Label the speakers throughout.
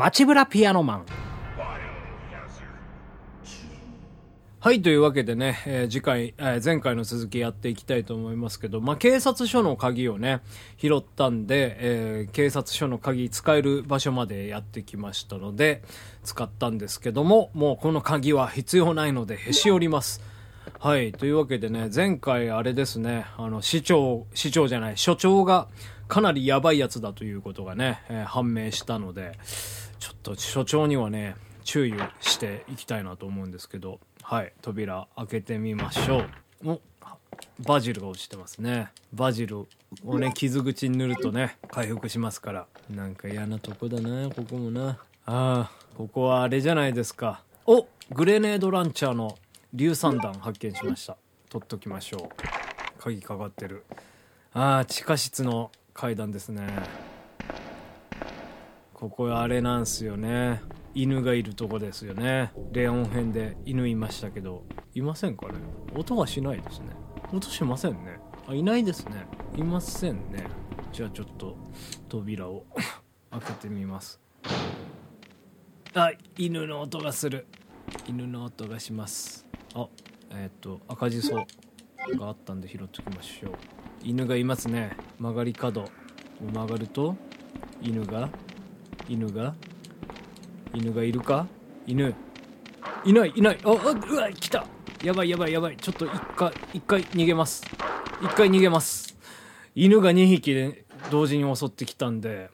Speaker 1: 街ブラピアノマン。はい、というわけでね、えー、次回、えー、前回の続きやっていきたいと思いますけど、まあ、警察署の鍵をね、拾ったんで、えー、警察署の鍵使える場所までやってきましたので、使ったんですけども、もうこの鍵は必要ないので、へし折ります。はい、というわけでね、前回あれですね、あの、市長、市長じゃない、所長がかなりやばいやつだということがね、え判明したので、ちょっと所長にはね、注意をしていきたいなと思うんですけど、はい扉開けてみましょう。おバジルが落ちてますね。バジルをね傷口に塗るとね回復しますから。なんか嫌なとこだなここもな。あーここはあれじゃないですか。おグレネードランチャーの硫酸弾発見しました。取っときましょう。鍵かかってる。ああ地下室の階段ですねここあれなんすよね。犬がいるとこですよね。レオン編で犬いましたけど。いませんかね？音はしないですね。音しませんね。あいないですね。いませんね。じゃあちょっと扉を 開けてみます。あ犬の音がする。犬の音がします。あえっ、と赤じそがあったんで拾っておきましょう。犬がいますね。曲がり角を曲がると犬が犬が？犬がいるか？犬。いないいない。ああうわ来た。やばいやばいやばい。ちょっと一回一回逃げます。一回逃げます。犬が2匹で同時に襲ってきたんで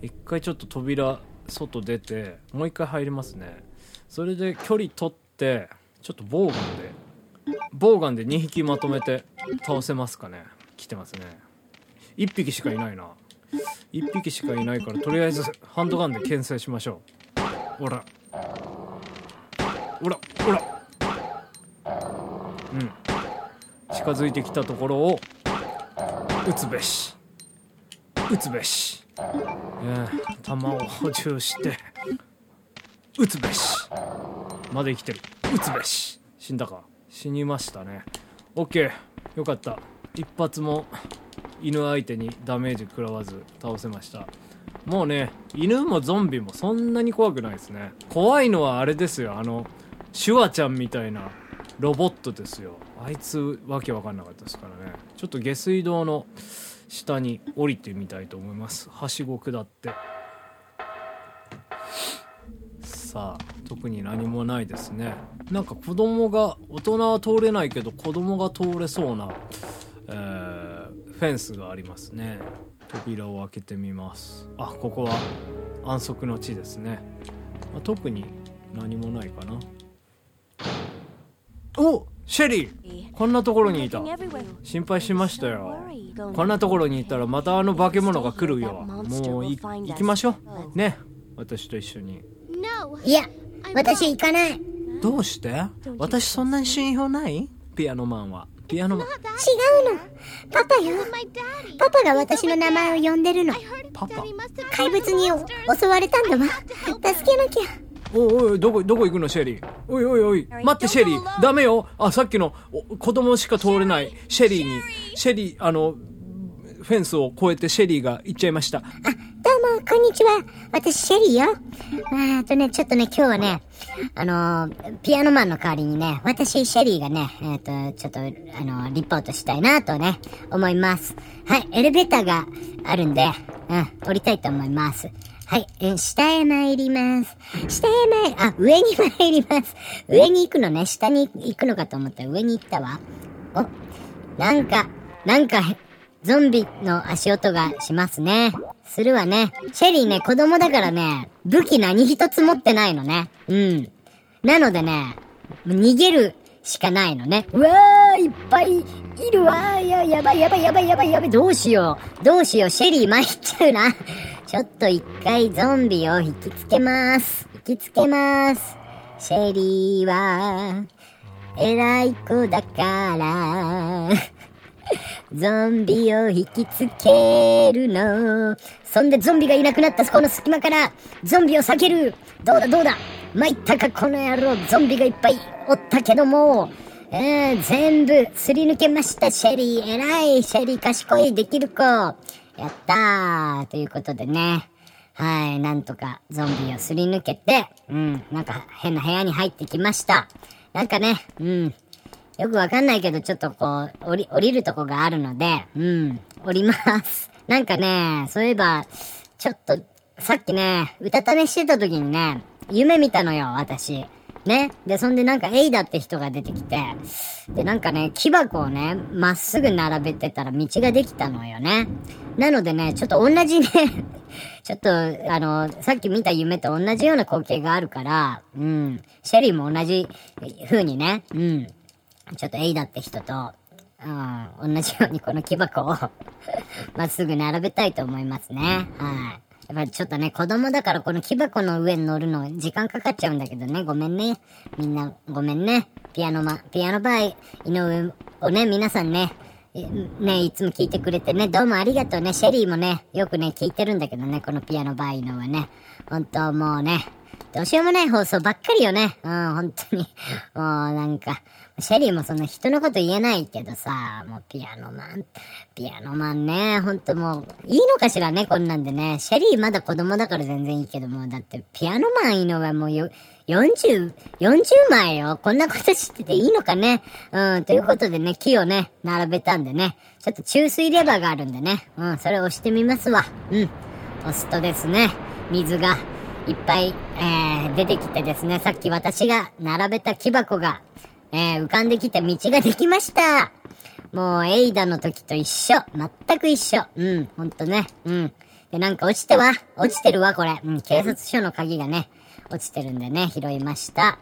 Speaker 1: 一回ちょっと扉外出てもう一回入りますね。それで距離取ってちょっとボウガンでボウガンで2匹まとめて倒せますかね。来てますね。1匹しかいないな。1匹しかいないからとりあえずハンドガンで牽制しましょう。ほら。ほらほら。うん。近づいてきたところを撃つべし。撃つべし、えー、弾を補充して撃つべし。まだ生きてる。撃つべし。死んだか。死にましたね。OK よかった。一発も犬相手にダメージ食らわず倒せました。もうね犬もゾンビもそんなに怖くないですね。怖いのはあれですよ。あのシュワちゃんみたいなロボットですよ。あいつわけわかんなかったですからね。ちょっと下水道の下に降りてみたいと思います。はしご下って。さあ特に何もないですね。なんか子供が大人は通れないけど子供が通れそうな、えー、フェンスがありますね。扉を開けてみます。あここは安息の地ですね、まあ、特に何もないかな。おシェリーこんなところにいた。心配しましたよ。こんなところにいたらまたあの化け物が来るよ。もう行きましょう。ね私と一緒に。
Speaker 2: いや私行かない。
Speaker 1: どうして？私そんなに信用ない？ピアノマンはピアノ。違うの。
Speaker 2: パパよ。パパが私の名前を呼んでるの。
Speaker 1: パパ。
Speaker 2: 怪物に襲われたんだわ。助けなきゃ。
Speaker 1: おいおいどこどこ行くのシェリー？おいおいおい待ってシェリー。ダメよ。あさっきの子供しか通れない。シェリーにシェリーあのフェンスを越えてシェリーが行っちゃいました。あ
Speaker 2: も、こんにちは。私、シェリーよ。えっとね、ちょっとね、今日はね、あの、ピアノマンの代わりにね、私、シェリーがね、えっ、ー、と、ちょっと、あの、リポートしたいなとね、思います。はい、エレベーターがあるんで、うん、降りたいと思います。はい、え下へ参ります。下へ参、あ、上に参ります。上に行くのね、下に行くのかと思ったら上に行ったわ。お、なんか、なんか、ゾンビの足音がしますね。するわね。シェリーね、子供だからね、武器何一つ持ってないのね。うん。なのでね、逃げるしかないのね。うわー、いっぱいいるわー。や、やばいやばいやばいやばいやばい。どうしよう。どうしよう。シェリー参っちゃうな。ちょっと一回ゾンビを引きつけます。引きつけます。シェリーは、偉い子だから。ゾンビを引きつけるの。そんでゾンビがいなくなったこの隙間から、ゾンビを避ける。どうだどうだ？参ったかこの野郎。ゾンビがいっぱいおったけども、えー、全部すり抜けました、シェリー。偉い、シェリー賢い、できる子。やったー。ということでね。はい、なんとかゾンビをすり抜けて、うん、なんか変な部屋に入ってきました。なんかね、うん、よくわかんないけど、ちょっとこう、降り、降りるとこがあるので、うん、降ります。なんかね、そういえば、ちょっと、さっきね、うたた寝してた時にね、夢見たのよ、私。ね。で、そんでなんか、エイダって人が出てきて、で、なんかね、木箱をね、まっすぐ並べてたら道ができたのよね。なのでね、ちょっと同じね、ちょっと、あの、さっき見た夢と同じような光景があるから、うん。シェリーも同じ風にね、うん。ちょっとエイダって人と、うん、同じようにこの木箱を まっすぐ並べたいと思いますね。はい。やっぱりちょっとね、子供だからこの木箱の上に乗るの時間かかっちゃうんだけどね、ごめんね。みんな、ごめんね。ピアノマ、ピアノバイ、井上をね、皆さんね、ね、いつも聞いてくれてね、どうもありがとうね。シェリーもね、よくね、聞いてるんだけどね、このピアノバイのはね。本当もうね、どうしようもない放送ばっかりよね。うん、本当に。もうなんか、シェリーもそんな人のこと言えないけどさ、もうピアノマン、ピアノマンね、ほんともう、いいのかしらね、こんなんでね。シェリーまだ子供だから全然いいけども、だってピアノマンいいのはもうよ、40、40枚よ。こんなこと知ってていいのかね。うん、ということでね、木をね、並べたんでね、ちょっと注水レバーがあるんでね、うん、それを押してみますわ。うん。押すとですね、水がいっぱい、えー、出てきてですね、さっき私が並べた木箱が、えー、浮かんできた道ができました。もう、エイダの時と一緒。全く一緒。うん、ほんとね。うん。で、なんか落ちてわ。落ちてるわ、これ。うん、警察署の鍵がね、落ちてるんでね、拾いました。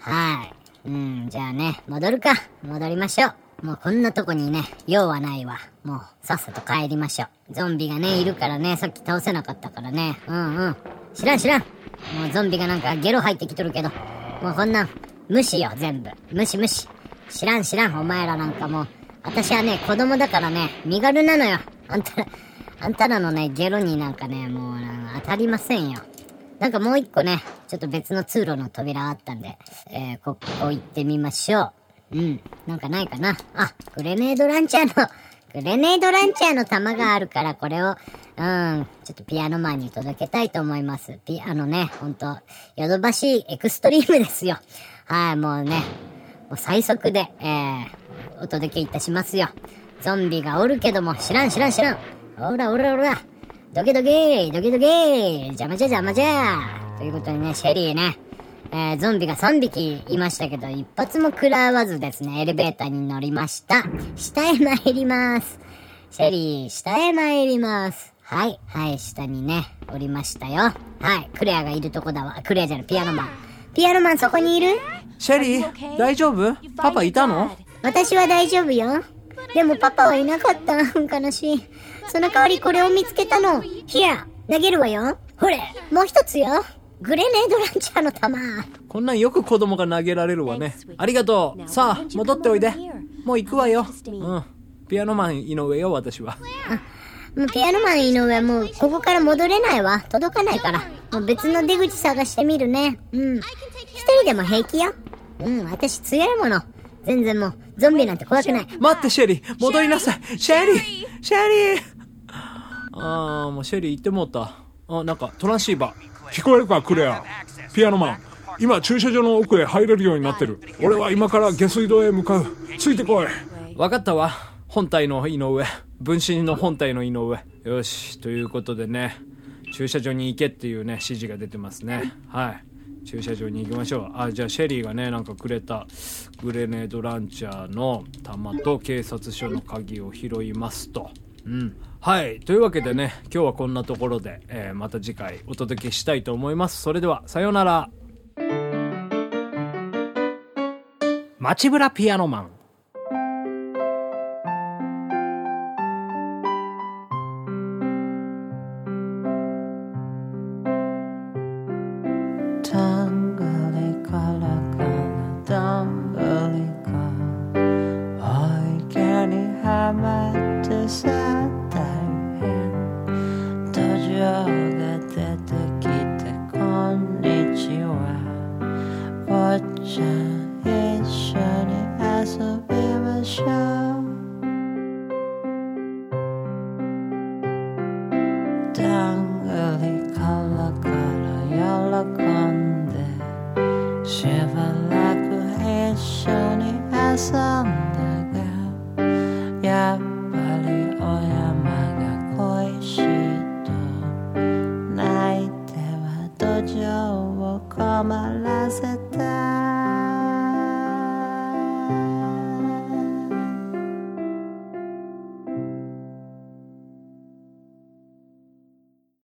Speaker 2: はい。うん、じゃあね、戻るか。戻りましょう。もうこんなとこにね、用はないわ。もう、さっさと帰りましょう。ゾンビがね、いるからね、さっき倒せなかったからね。うんうん。知らん知らん。もうゾンビがなんかゲロ入ってきとるけど、もうこんな、無視よ、全部。無視無視。知らん知らん、お前らなんかもう。私はね、子供だからね、身軽なのよ。あんたら、あんたらのね、ゲロになんかね、もう当たりませんよ。なんかもう一個ね、ちょっと別の通路の扉あったんで、えー、ここ行ってみましょう。うん、なんかないかな。あ、グレネードランチャーの、グレネードランチャーの弾があるから、これを、うん、ちょっとピアノマンに届けたいと思います。ピアノね、ほんと、ヨドバシエクストリームですよ。はい、もうね、もう最速で、えー、お届けいたしますよ。ゾンビがおるけども、知らん知らん知らん。おらおらおら。ドキドキドキドキ邪魔じゃ邪魔じゃということでね、シェリーね、えー、ゾンビが3匹いましたけど、一発も食らわずですね、エレベーターに乗りました。下へ参ります。シェリー、下へ参ります。はい、はい、下にね、降りましたよ。はい、クレアがいるとこだわ。クレアじゃない、ピアノマン。ピアノマンそこにいる？
Speaker 1: シェリー大丈夫？パパいたの？
Speaker 2: 私は大丈夫よ。でもパパはいなかった。悲しい。その代わりこれを見つけたの。ヒア、投げるわよ。ほれ、もう一つよ。グレネードランチャーの弾。
Speaker 1: こんなんよく子供が投げられるわね。ありがとう。さあ、戻っておいで。もう行くわよ。うん。ピアノマン井上よ、私は。
Speaker 2: もうピアノマン井上もうここから戻れないわ。届かないから。もう別の出口探してみるね。うん。一人でも平気よ。うん、私強いもの。全然もう、ゾンビなんて怖くない。
Speaker 1: 待って、シェリー戻りなさいシェリーシェリーあー、もうシェリー行ってもうた。あ、なんかトランシーバー。
Speaker 3: 聞こえるかクレアピアノマン今駐車場の奥へ入れるようになってる俺は今から下水道へ向かうついてこい
Speaker 1: わかったわ。本体の井上。分身の本体の井上。よし。ということでね、駐車場に行けっていうね、指示が出てますね。はい。駐車場に行きましょう。あ、じゃあシェリーがね、なんかくれたグレネードランチャーの弾と警察署の鍵を拾いますと。うん。はい。というわけでね、今日はこんなところで、えーまた次回お届けしたいと思います。それでは、さようなら。街ブラピアノマン。
Speaker 4: タと